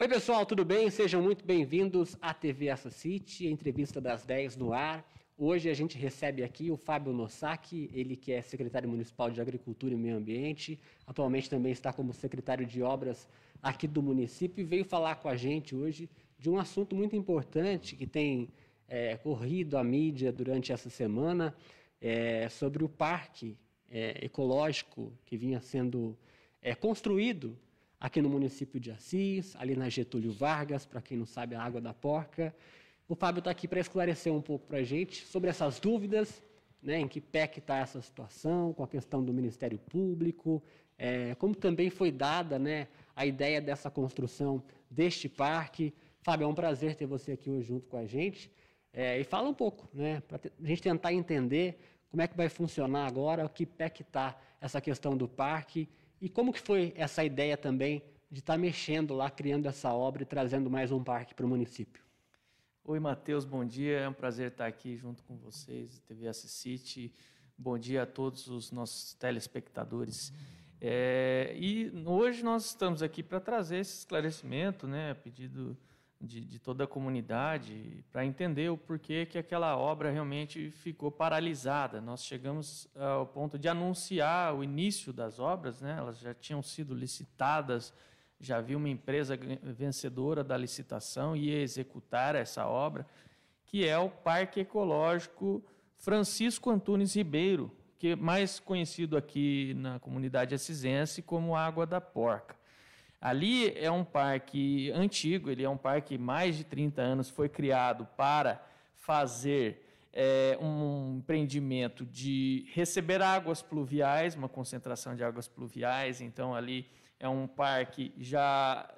Oi, pessoal, tudo bem? Sejam muito bem-vindos à TV Assa City, entrevista das 10 no ar. Hoje a gente recebe aqui o Fábio Nossaki, ele que é secretário municipal de Agricultura e Meio Ambiente, atualmente também está como secretário de Obras aqui do município e veio falar com a gente hoje de um assunto muito importante que tem é, corrido a mídia durante essa semana, é, sobre o parque é, ecológico que vinha sendo é, construído aqui no município de Assis, ali na Getúlio Vargas, para quem não sabe, a Água da Porca. O Fábio está aqui para esclarecer um pouco para a gente sobre essas dúvidas, né, em que pé que está essa situação, com a questão do Ministério Público, é, como também foi dada né, a ideia dessa construção deste parque. Fábio, é um prazer ter você aqui hoje junto com a gente. É, e fala um pouco, né, para a gente tentar entender como é que vai funcionar agora, que pé que está essa questão do parque e como que foi essa ideia também de estar tá mexendo lá, criando essa obra e trazendo mais um parque para o município? Oi, Matheus, bom dia. É um prazer estar aqui junto com vocês, TV Assis City. Bom dia a todos os nossos telespectadores. É, e hoje nós estamos aqui para trazer esse esclarecimento, né, a pedido de, de toda a comunidade, para entender o porquê que aquela obra realmente ficou paralisada. Nós chegamos ao ponto de anunciar o início das obras, né? elas já tinham sido licitadas, já havia uma empresa vencedora da licitação e ia executar essa obra, que é o Parque Ecológico Francisco Antunes Ribeiro, que é mais conhecido aqui na comunidade assisense como Água da Porca. Ali é um parque antigo, ele é um parque mais de 30 anos, foi criado para fazer é, um empreendimento de receber águas pluviais, uma concentração de águas pluviais, então ali é um parque já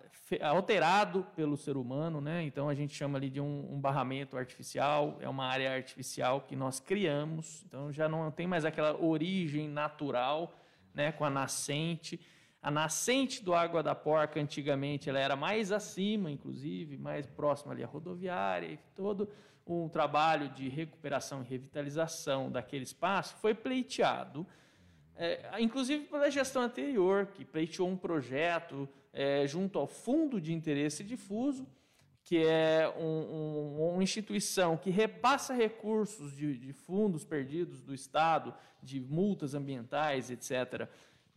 alterado pelo ser humano, né? então a gente chama ali de um, um barramento artificial, é uma área artificial que nós criamos, então já não tem mais aquela origem natural né, com a nascente, a nascente do Água da Porca, antigamente, ela era mais acima, inclusive, mais próxima ali à rodoviária, e todo um trabalho de recuperação e revitalização daquele espaço foi pleiteado, é, inclusive pela gestão anterior, que pleiteou um projeto é, junto ao Fundo de Interesse Difuso, que é um, um, uma instituição que repassa recursos de, de fundos perdidos do Estado, de multas ambientais, etc.,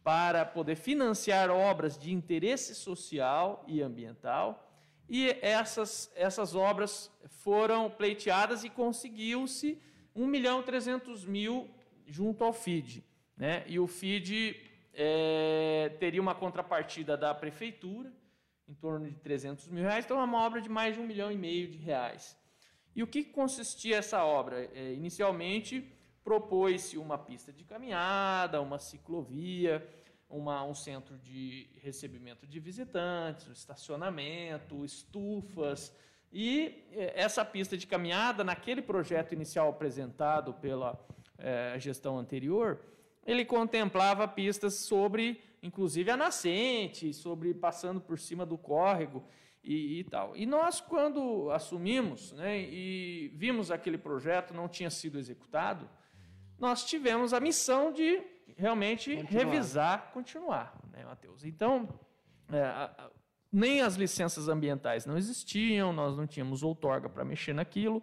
para poder financiar obras de interesse social e ambiental. E essas, essas obras foram pleiteadas e conseguiu-se 1 milhão e 300 mil junto ao FID. Né? E o FID é, teria uma contrapartida da prefeitura, em torno de 300 mil reais, então é uma obra de mais de um milhão e meio de reais. E o que consistia essa obra? É, inicialmente, propôs-se uma pista de caminhada, uma ciclovia, uma, um centro de recebimento de visitantes, um estacionamento, estufas. E eh, essa pista de caminhada, naquele projeto inicial apresentado pela é, gestão anterior, ele contemplava pistas sobre, inclusive, a nascente, sobre passando por cima do córrego e, e tal. E nós, quando assumimos né, e vimos aquele projeto não tinha sido executado, nós tivemos a missão de realmente continuar. revisar, continuar, né, Matheus? Então, é, a, nem as licenças ambientais não existiam, nós não tínhamos outorga para mexer naquilo,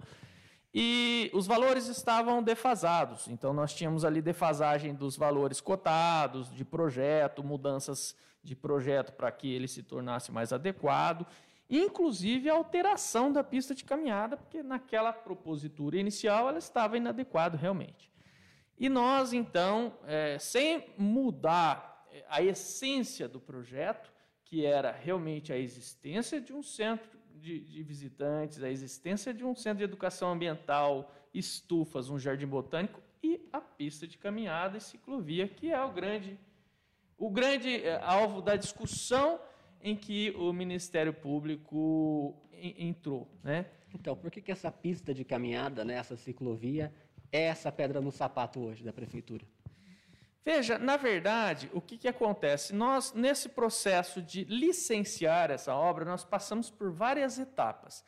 e os valores estavam defasados. Então, nós tínhamos ali defasagem dos valores cotados, de projeto, mudanças de projeto para que ele se tornasse mais adequado, inclusive a alteração da pista de caminhada, porque naquela propositura inicial ela estava inadequada realmente. E nós, então, é, sem mudar é, a essência do projeto, que era realmente a existência de um centro de, de, visitantes, a existência de um centro de educação ambiental, estufas, um jardim botânico e a pista de caminhada e ciclovia, que é o grande, o grande é, alvo da discussão em que o Ministério Público entrou. Né? Então, por que, que essa pista de caminhada, né, essa ciclovia, é essa pedra no sapato hoje da prefeitura? Veja, na verdade, o que, que acontece? Nós, nesse processo de licenciar essa obra, nós passamos por várias etapas.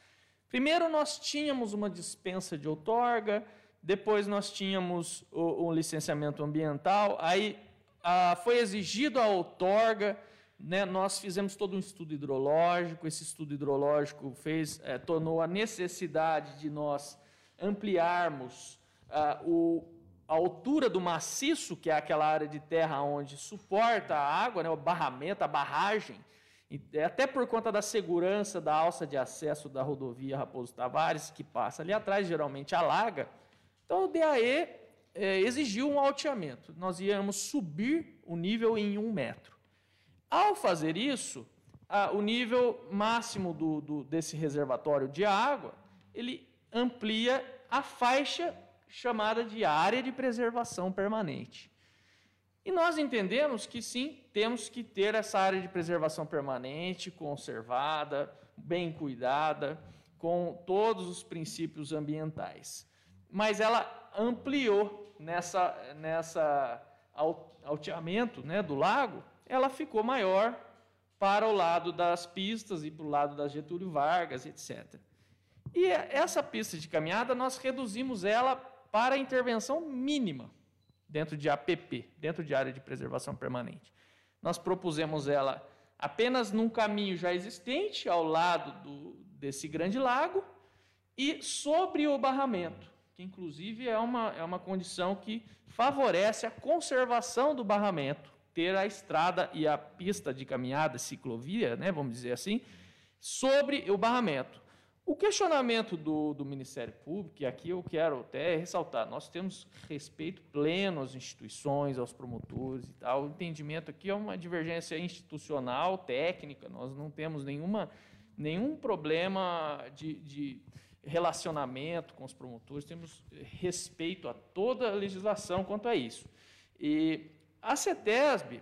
Primeiro, nós tínhamos uma dispensa de outorga, depois, nós tínhamos o, o licenciamento ambiental, aí a, foi exigido a outorga né, nós fizemos todo um estudo hidrológico. Esse estudo hidrológico fez, é, tornou a necessidade de nós ampliarmos ah, o, a altura do maciço, que é aquela área de terra onde suporta a água, né, o barramento, a barragem, até por conta da segurança da alça de acesso da rodovia Raposo Tavares, que passa ali atrás, geralmente alaga. Então o DAE é, exigiu um alteamento. Nós íamos subir o nível em um metro. Ao fazer isso, a, o nível máximo do, do, desse reservatório de água, ele amplia a faixa chamada de área de preservação permanente. E nós entendemos que sim, temos que ter essa área de preservação permanente, conservada, bem cuidada, com todos os princípios ambientais. Mas ela ampliou nessa, nessa alteamento né, do lago, ela ficou maior para o lado das pistas e para o lado da Getúlio Vargas, etc. E essa pista de caminhada, nós reduzimos ela para intervenção mínima dentro de APP, dentro de área de preservação permanente. Nós propusemos ela apenas num caminho já existente, ao lado do, desse grande lago, e sobre o barramento, que inclusive é uma, é uma condição que favorece a conservação do barramento, ter a estrada e a pista de caminhada, ciclovia, né, vamos dizer assim, sobre o barramento. O questionamento do, do, Ministério Público, e aqui eu quero até ressaltar, nós temos respeito pleno às instituições, aos promotores e tal. O entendimento aqui é uma divergência institucional, técnica, nós não temos nenhuma, nenhum problema de, de relacionamento com os promotores, temos respeito a toda a legislação quanto a isso. E a CETESB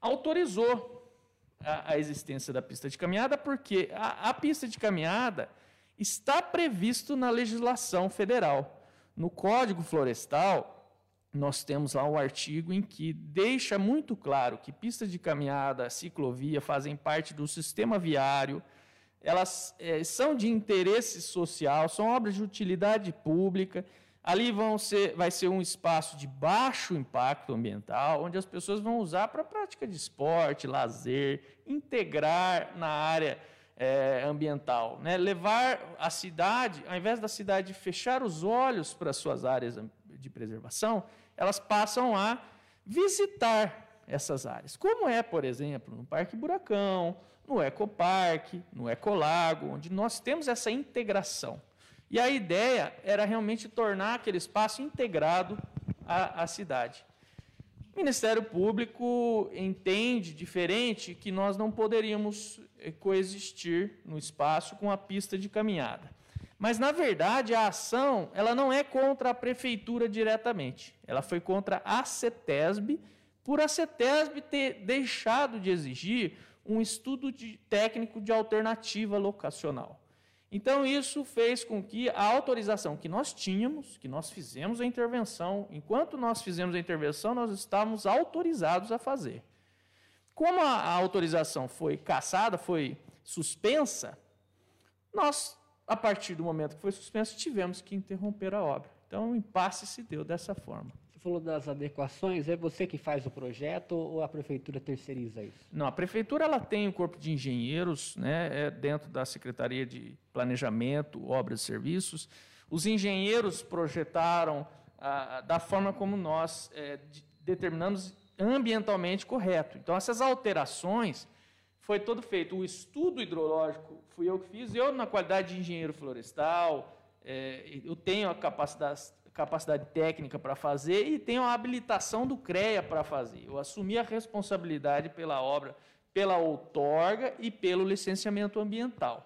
autorizou a, a existência da pista de caminhada, porque a, a pista de caminhada está previsto na legislação federal. No Código Florestal, nós temos lá um artigo em que deixa muito claro que pistas de caminhada, ciclovia fazem parte do sistema viário, elas é, são de interesse social, são obras de utilidade pública Ali vão ser, vai ser um espaço de baixo impacto ambiental, onde as pessoas vão usar para prática de esporte, lazer, integrar na área é, ambiental. Né? Levar a cidade, ao invés da cidade fechar os olhos para suas áreas de preservação, elas passam a visitar essas áreas. Como é, por exemplo, no Parque Buracão, no Ecoparque, no Ecolago, onde nós temos essa integração. E a ideia era realmente tornar aquele espaço integrado à, à cidade. O Ministério Público entende diferente que nós não poderíamos eh, coexistir no espaço com a pista de caminhada. Mas, na verdade, a ação ela não é contra a prefeitura diretamente. Ela foi contra a CETESB, por a CETESB ter deixado de exigir um estudo de, técnico de alternativa locacional. Então, isso fez com que a autorização que nós tínhamos, que nós fizemos a intervenção, enquanto nós fizemos a intervenção, nós estávamos autorizados a fazer. Como a, a autorização foi cassada, foi suspensa, nós, a partir do momento que foi suspensa, tivemos que interromper a obra. Então, o impasse se deu dessa forma. Você falou das adequações, é você que faz o projeto ou a prefeitura terceiriza isso? Não, a prefeitura ela tem um corpo de engenheiros né, é dentro da Secretaria de Planejamento, Obras e Serviços. Os engenheiros projetaram ah, da forma como nós é, de, determinamos ambientalmente correto. Então, essas alterações foi todo feito. O estudo hidrológico fui eu que fiz, eu, na qualidade de engenheiro florestal, é, eu tenho a capacidade, capacidade técnica para fazer e tenho a habilitação do CREA para fazer. Eu assumi a responsabilidade pela obra, pela outorga e pelo licenciamento ambiental.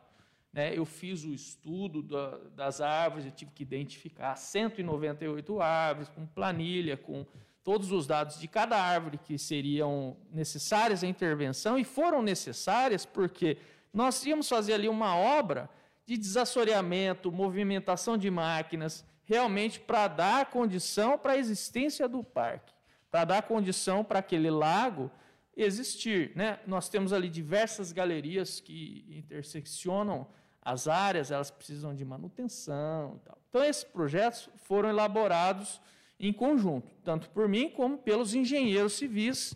Né? Eu fiz o estudo da, das árvores, eu tive que identificar 198 árvores, com planilha, com todos os dados de cada árvore que seriam necessárias à intervenção, e foram necessárias porque nós íamos fazer ali uma obra de desassoreamento, movimentação de máquinas, realmente para dar condição para a existência do parque, para dar condição para aquele lago existir. Né? Nós temos ali diversas galerias que interseccionam as áreas, elas precisam de manutenção. Tal. Então, esses projetos foram elaborados em conjunto, tanto por mim como pelos engenheiros civis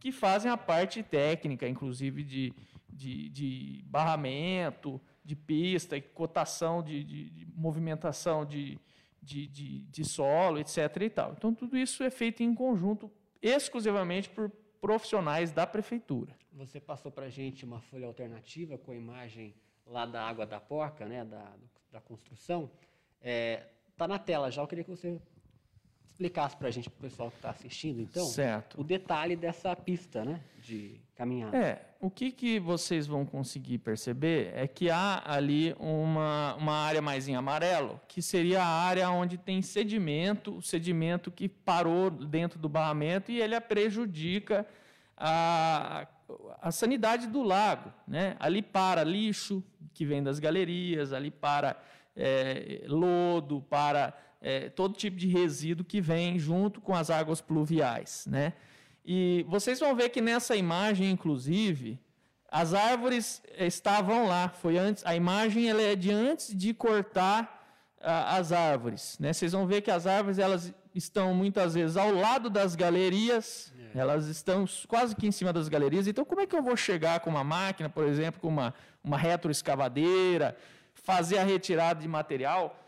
que fazem a parte técnica, inclusive de, de, de barramento, de pista, cotação de, de, de movimentação de, de, de, de, solo, etc. E tal. Então, tudo isso é feito em conjunto, exclusivamente por profissionais da prefeitura. Você passou para a gente uma folha alternativa com a imagem lá da água da porca, né, da, da construção. Está é, tá na tela já, eu queria que você explicasse para a gente, para o pessoal que está assistindo, então, certo. o detalhe dessa pista né, de caminhada. É, o que, que vocês vão conseguir perceber é que há ali uma, uma área mais em amarelo, que seria a área onde tem sedimento, o sedimento que parou dentro do barramento e ele prejudica a, a sanidade do lago. Né? Ali para lixo que vem das galerias, ali para é, lodo, para é, todo tipo de resíduo que vem junto com as águas pluviais. Né? E vocês vão ver que nessa imagem, inclusive, as árvores estavam lá. Foi antes, a imagem ela é de antes de cortar ah, as árvores. Né? Vocês vão ver que as árvores elas estão muitas vezes ao lado das galerias, é. elas estão quase que em cima das galerias. Então, como é que eu vou chegar com uma máquina, por exemplo, com uma, uma retroescavadeira, fazer a retirada de material?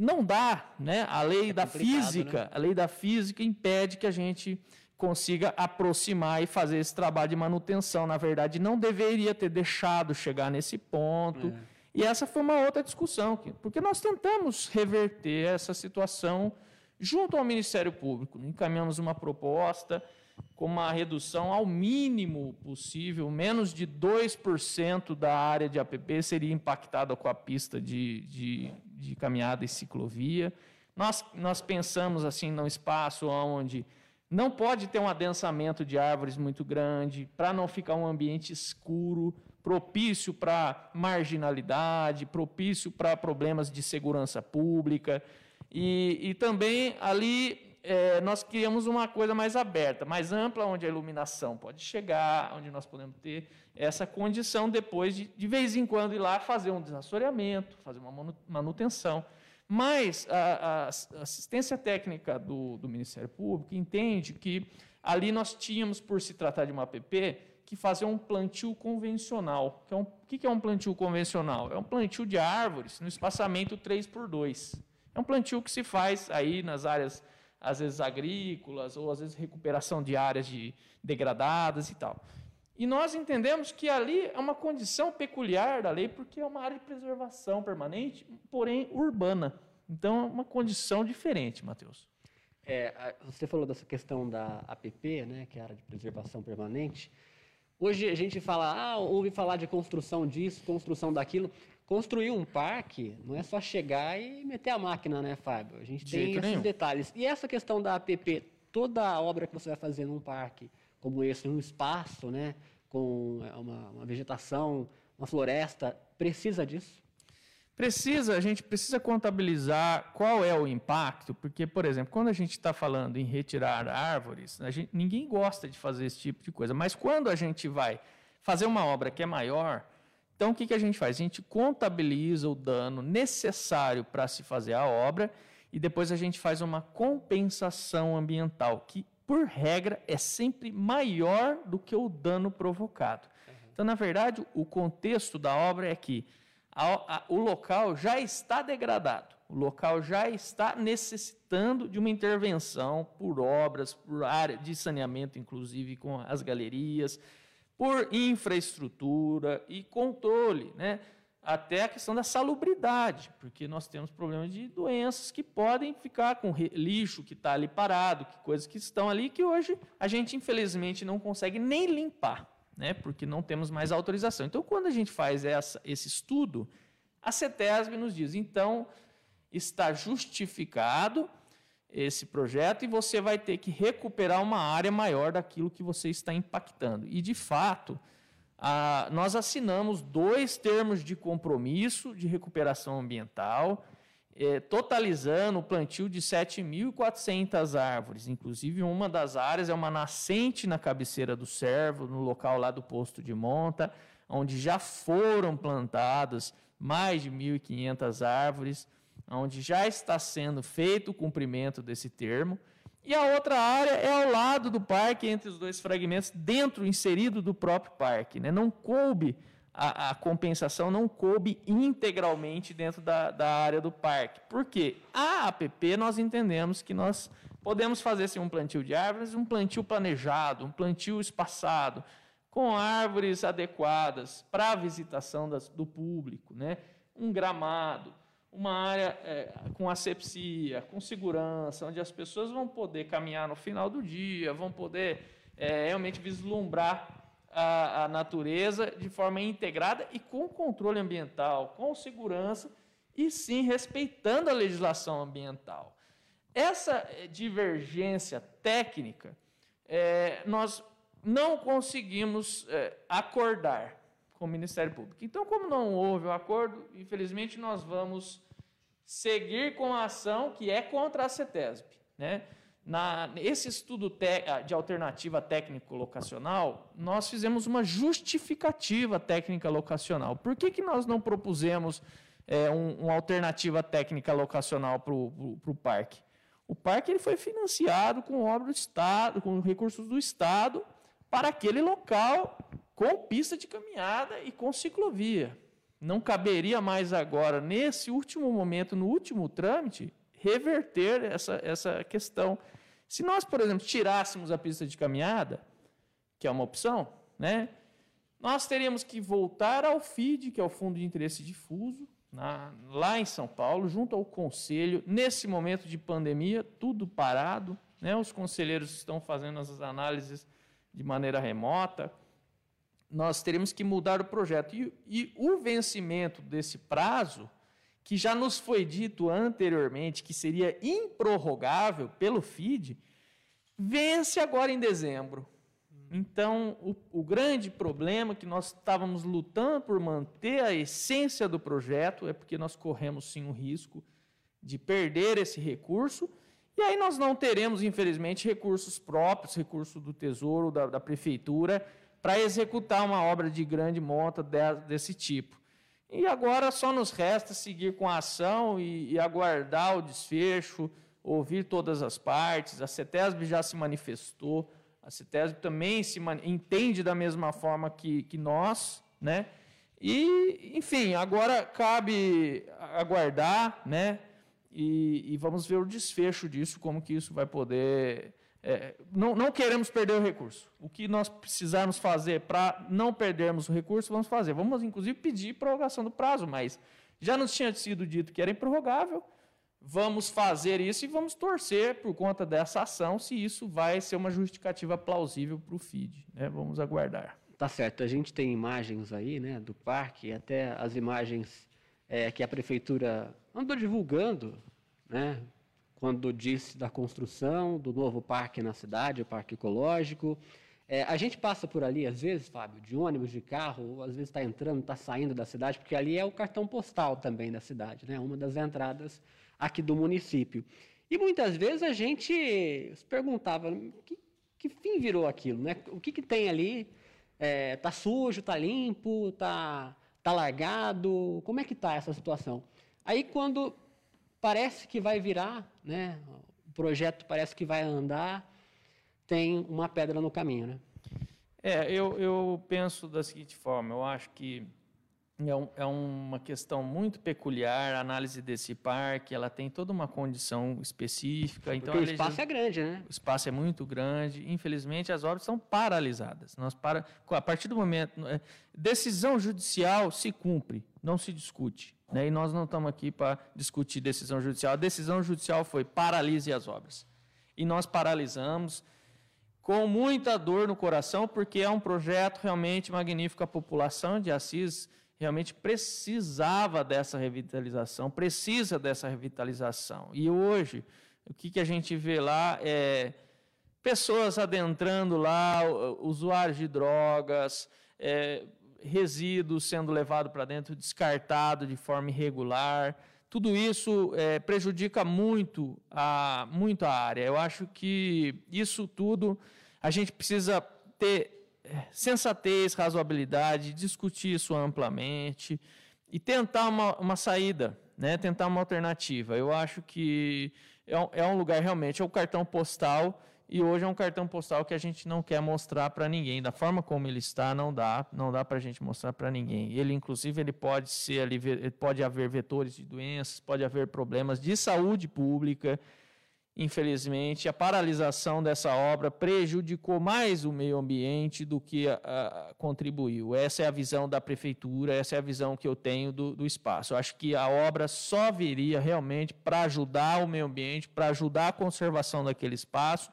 não dá, né? A lei é da física, né? a lei da física impede que a gente consiga aproximar e fazer esse trabalho de manutenção. Na verdade, não deveria ter deixado chegar nesse ponto. É. E essa foi uma outra discussão, porque nós tentamos reverter essa situação junto ao Ministério Público. Encaminhamos uma proposta com uma redução ao mínimo possível, menos de 2% da área de APP seria impactada com a pista de, de, de caminhada e ciclovia. Nós, nós pensamos assim num espaço onde não pode ter um adensamento de árvores muito grande, para não ficar um ambiente escuro, propício para marginalidade, propício para problemas de segurança pública. E, e também ali é, nós queríamos uma coisa mais aberta, mais ampla, onde a iluminação pode chegar, onde nós podemos ter essa condição depois de, de vez em quando, ir lá fazer um desassoreamento, fazer uma manutenção. Mas a, a assistência técnica do, do, Ministério Público entende que ali nós tínhamos, por se tratar de uma APP, que fazer um plantio convencional. Que é um, o que é um plantio convencional? É um plantio de árvores no espaçamento 3 por 2 É um plantio que se faz aí nas áreas às vezes agrícolas, ou às vezes recuperação de áreas de, degradadas e tal. E nós entendemos que ali é uma condição peculiar da lei, porque é uma área de preservação permanente, porém urbana. Então, é uma condição diferente, Matheus. É, você falou dessa questão da APP, né, que é a área de preservação permanente. Hoje a gente fala, ah, ouve falar de construção disso, construção daquilo. Construir um parque não é só chegar e meter a máquina, né, Fábio? A gente de tem esses nenhum. detalhes. E essa questão da APP, toda a obra que você vai fazer num parque como esse, num espaço, né, com é, uma, uma vegetação, uma floresta, precisa disso? Precisa, a gente precisa contabilizar qual é o impacto, porque, por exemplo, quando a gente está falando em retirar árvores, gente, ninguém gosta de fazer esse tipo de coisa, mas quando a gente vai fazer uma obra que é maior, então, o que, que a gente faz? A gente contabiliza o dano necessário para se fazer a obra e depois a gente faz uma compensação ambiental, que, por regra, é sempre maior do que o dano provocado. Uhum. Então, na verdade, o contexto da obra é que a, a, o local já está degradado, o local já está necessitando de uma intervenção por obras, por área de saneamento, inclusive com as galerias, por infraestrutura e controle, né? Até a questão da salubridade, porque nós temos problemas de doenças que podem ficar com lixo que está ali parado, que coisas que estão ali que hoje a gente infelizmente não consegue nem limpar, né? porque não temos mais autorização. Então, quando a gente faz essa, esse estudo, a CETESB nos diz, então, está justificado esse projeto e você vai ter que recuperar uma área maior daquilo que você está impactando. E, de fato, a, nós assinamos dois termos de compromisso de recuperação ambiental, é, totalizando o plantio de 7.400 árvores. Inclusive, uma das áreas é uma nascente na cabeceira do servo, no local lá do posto de monta, onde já foram plantadas mais de 1.500 árvores onde já está sendo feito o cumprimento desse termo, e a outra área é ao lado do parque, entre os dois fragmentos, dentro, inserido do próprio parque. Né? Não coube, a, a, compensação não coube integralmente dentro da, da área do parque. Por quê? A APP nós entendemos que nós podemos fazer assim, um plantio de árvores, um plantio planejado, um plantio espaçado, com árvores adequadas para a visitação das, do público, né? um gramado, uma área é, com asepsia, com segurança, onde as pessoas vão poder caminhar no final do dia, vão poder é, realmente vislumbrar a, a, natureza de forma integrada e com controle ambiental, com segurança e sim respeitando a legislação ambiental. Essa é, divergência técnica, é, nós não conseguimos é, acordar com o Ministério Público. Então, como não houve o um acordo, infelizmente nós vamos seguir com a ação que é contra a CETESB. Né? Na, estudo te, de alternativa técnico-locacional, nós fizemos uma justificativa técnica locacional. Por que, que nós não propusemos é, um, uma alternativa técnica locacional para o parque? O parque ele foi financiado com obra do Estado, com recursos do Estado, para aquele local com pista de caminhada e com ciclovia. Não caberia mais agora, nesse último momento, no último trâmite, reverter essa, essa questão. Se nós, por exemplo, tirássemos a pista de caminhada, que é uma opção, né, nós teríamos que voltar ao FID, que é o Fundo de Interesse Difuso, na, lá em São Paulo, junto ao Conselho, nesse momento de pandemia, tudo parado, né, os conselheiros estão fazendo as análises de maneira remota, nós teremos que mudar o projeto. E, e, o vencimento desse prazo, que já nos foi dito anteriormente que seria improrrogável pelo FID, vence agora em dezembro. Então, o, o grande problema que nós estávamos lutando por manter a essência do projeto é porque nós corremos sim o risco de perder esse recurso. E aí nós não teremos, infelizmente, recursos próprios, recurso do Tesouro, da, da Prefeitura, para executar uma obra de grande monta desse tipo. E agora só nos resta seguir com a ação e, e aguardar o desfecho, ouvir todas as partes. A CETESB já se manifestou, a CETESB também se entende da mesma forma que, que nós, né? E, enfim, agora cabe aguardar, né? E, e, vamos ver o desfecho disso, como que isso vai poder é, não, não, queremos perder o recurso. O que nós precisarmos fazer para não perdermos o recurso, vamos fazer. Vamos, inclusive, pedir prorrogação do prazo, mas já nos tinha sido dito que era improrrogável. Vamos fazer isso e vamos torcer por conta dessa ação se isso vai ser uma justificativa plausível para o FID. Né? Vamos aguardar. Tá certo. A gente tem imagens aí né, do parque, até as imagens é, que a prefeitura andou divulgando, né, quando disse da construção do novo parque na cidade, o parque ecológico. É, a gente passa por ali, às vezes, Fábio, de ônibus, de carro, às vezes está entrando, está saindo da cidade, porque ali é o cartão postal também da cidade, né? uma das entradas aqui do município. E muitas vezes a gente se perguntava que, que fim virou aquilo, né? O que, que tem ali? É, tá sujo, está limpo, está tá largado? Como é que está essa situação? Aí quando parece que vai virar, né? o projeto parece que vai andar, tem uma pedra no caminho. Né? É, eu, eu penso da seguinte forma, eu acho que é, um, é, uma questão muito peculiar a análise desse parque, ela tem toda uma condição específica. Então Porque o espaço é grande, né? O espaço é muito grande. Infelizmente, as obras são paralisadas. Nós para, a partir do momento... É, decisão judicial se cumpre, não se discute. Né? E nós não estamos aqui para discutir decisão judicial. A decisão judicial foi paralise as obras. E nós paralisamos com muita dor no coração, porque é um projeto realmente magnífico. A população de Assis realmente precisava dessa revitalização, precisa dessa revitalização. E hoje, o que, que a gente vê lá é pessoas adentrando lá, usuários de drogas, é, resíduos sendo levado para dentro, descartado de forma irregular. Tudo isso é, prejudica muito a, muito a área. Eu acho que isso tudo a gente precisa ter sensatez, razoabilidade, discutir isso amplamente e tentar uma, uma saída, né? tentar uma alternativa. Eu acho que é um, é um lugar realmente, é o cartão postal e hoje é um cartão postal que a gente não quer mostrar para ninguém. Da forma como ele está, não dá, não dá para a gente mostrar para ninguém. Ele, inclusive, ele pode ser ali, pode haver vetores de doenças, pode haver problemas de saúde pública. Infelizmente, a paralisação dessa obra prejudicou mais o meio ambiente do que a, a, contribuiu. Essa é a visão da prefeitura, essa é a visão que eu tenho do, do espaço. Eu acho que a obra só viria realmente para ajudar o meio ambiente, para ajudar a conservação daquele espaço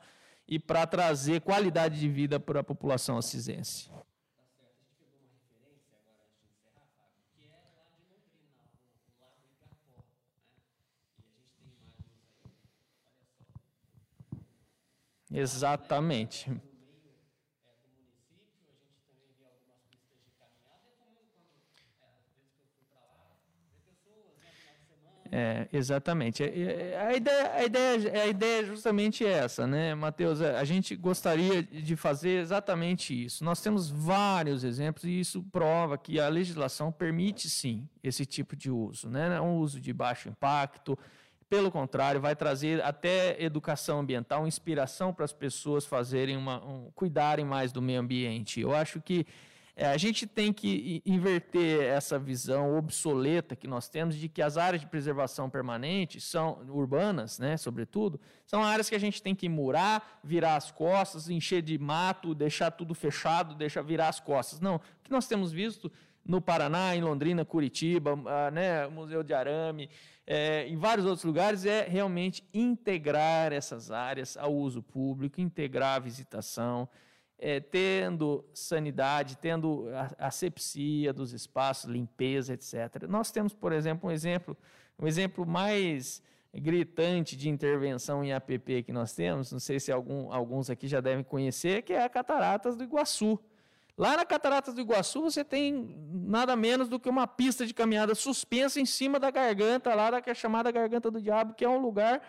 e para trazer qualidade de vida para a população assisense. Exatamente. É, exatamente. É, é, a ideia, a, ideia, a ideia é justamente essa, né, Matheus? A gente gostaria de fazer exatamente isso. Nós temos vários exemplos e isso prova que a legislação permite sim esse tipo de uso, né? Um uso de baixo impacto. Pelo contrário, vai trazer até educação ambiental, inspiração para as pessoas fazerem uma, um, cuidarem mais do meio ambiente. Eu acho que é, a gente tem que inverter essa visão obsoleta que nós temos de que as áreas de preservação permanente são urbanas, né, sobretudo, são áreas que a gente tem que murar, virar as costas, encher de mato, deixar tudo fechado, deixar virar as costas. Não, o que nós temos visto no Paraná, em Londrina, Curitiba, ah, né, Museu de Arame, é, em vários outros lugares, é realmente integrar essas áreas ao uso público, integrar a visitação, é, tendo sanidade, tendo asepsia dos espaços, limpeza, etc. Nós temos, por exemplo, um exemplo, um exemplo mais gritante de intervenção em APP que nós temos, não sei se algum, alguns aqui já devem conhecer, que é a Cataratas do Iguaçu. Lá na Cataratas do Iguaçu você tem nada menos do que uma pista de caminhada suspensa em cima da garganta, lá da que é chamada Garganta do Diabo, que é um lugar,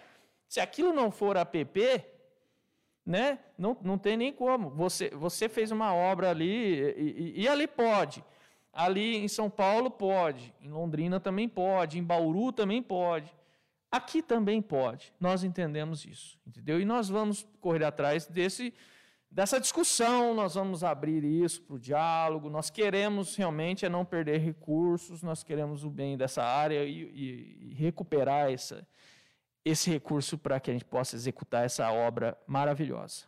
se aquilo não for APP, né? Não, não tem nem como. Você, você fez uma obra ali, e, e, e, ali pode. Ali em São Paulo pode, em Londrina também pode, em Bauru também pode. Aqui também pode. Nós entendemos isso, entendeu? E nós vamos correr atrás desse, dessa discussão, nós vamos abrir isso para o diálogo. Nós queremos realmente é não perder recursos, nós queremos o bem dessa área e, e recuperar essa, esse recurso para que a gente possa executar essa obra maravilhosa.